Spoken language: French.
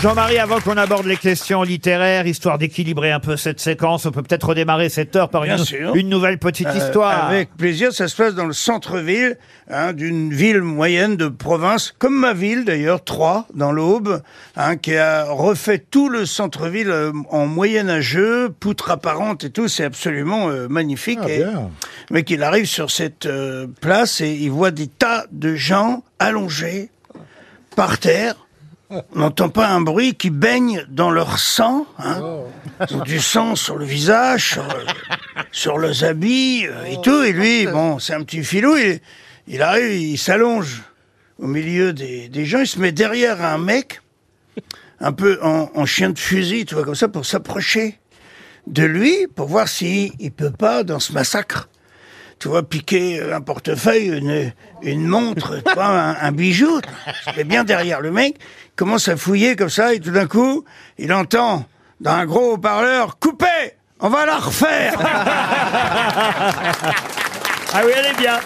Jean-Marie, avant qu'on aborde les questions littéraires, histoire d'équilibrer un peu cette séquence, on peut peut-être redémarrer cette heure par Bien une, sûr. une nouvelle petite Euh, histoire. Avec plaisir, ça se passe dans le centre-ville hein, d'une ville moyenne de province, comme ma ville d'ailleurs, Troyes, dans l'Aube, hein, qui a refait tout le centre-ville euh, en moyenâgeux, poutres apparentes et tout, c'est absolument euh, magnifique. Ah, et, mais qu'il arrive sur cette euh, place et il voit des tas de gens allongés par terre. On n'entend pas un bruit qui baigne dans leur sang. Hein. Ils ont du sang sur le visage, sur, euh, sur leurs habits euh, et tout. Et lui, bon, c'est un petit filou. Il, il arrive, il s'allonge au milieu des, des gens. Il se met derrière un mec, un peu en, en chien de fusil, tu vois, comme ça, pour s'approcher de lui, pour voir s'il il peut pas, dans ce massacre, tu vois, piquer un portefeuille, une, une montre, tu vois, un, un bijou. Met bien derrière le mec, il commence à fouiller comme ça, et tout d'un coup, il entend dans un gros haut-parleur, coupez On va la refaire Ah oui, elle est bien.